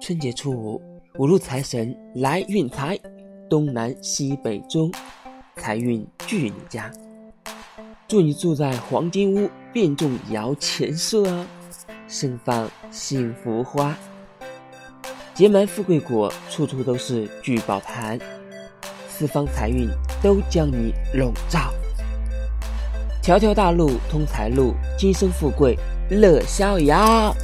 春节初五，五路财神来运。财东南西北中，财运聚你家。祝你住在黄金屋，遍种摇钱树啊，盛放幸福花。结满富贵果，处处都是聚宝盘。四方财运都将你笼罩，条条大路通财路。今生富贵乐逍遥。